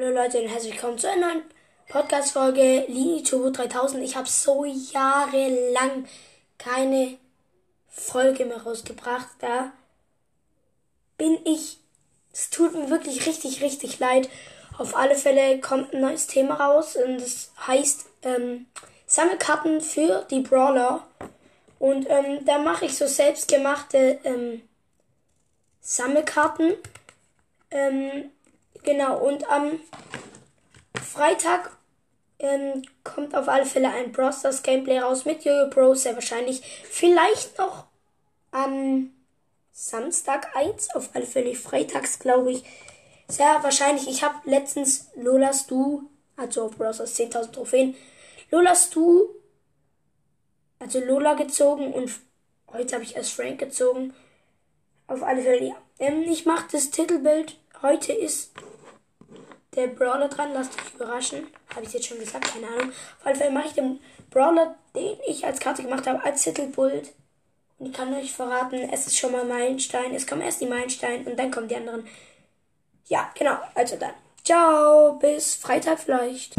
Hallo Leute und herzlich willkommen zu einer neuen Podcast-Folge Lini Turbo 3000. Ich habe so jahrelang keine Folge mehr rausgebracht. Da bin ich. Es tut mir wirklich richtig, richtig leid. Auf alle Fälle kommt ein neues Thema raus und das heißt ähm, Sammelkarten für die Brawler. Und ähm, da mache ich so selbstgemachte ähm, Sammelkarten. Ähm, genau, und am Freitag ähm, kommt auf alle Fälle ein Brosters Gameplay raus mit Jojo Pro, sehr wahrscheinlich. Vielleicht noch am Samstag eins, auf alle Fälle freitags, glaube ich. Sehr wahrscheinlich. Ich habe letztens Lola Stu, also auf Browsers 10.000 Trophäen, Lola Stu, also Lola gezogen und heute habe ich erst Frank gezogen. Auf alle Fälle, ja. Ähm, ich mache das Titelbild. Heute ist der Brawler dran. Lasst euch überraschen. Habe ich jetzt schon gesagt? Keine Ahnung. Auf alle Fälle mache ich den Brawler, den ich als Karte gemacht habe, als Titelbild. Und ich kann euch verraten, es ist schon mal Meilenstein. Es kommen erst die Meilenstein und dann kommen die anderen. Ja, genau. Also dann. Ciao. Bis Freitag vielleicht.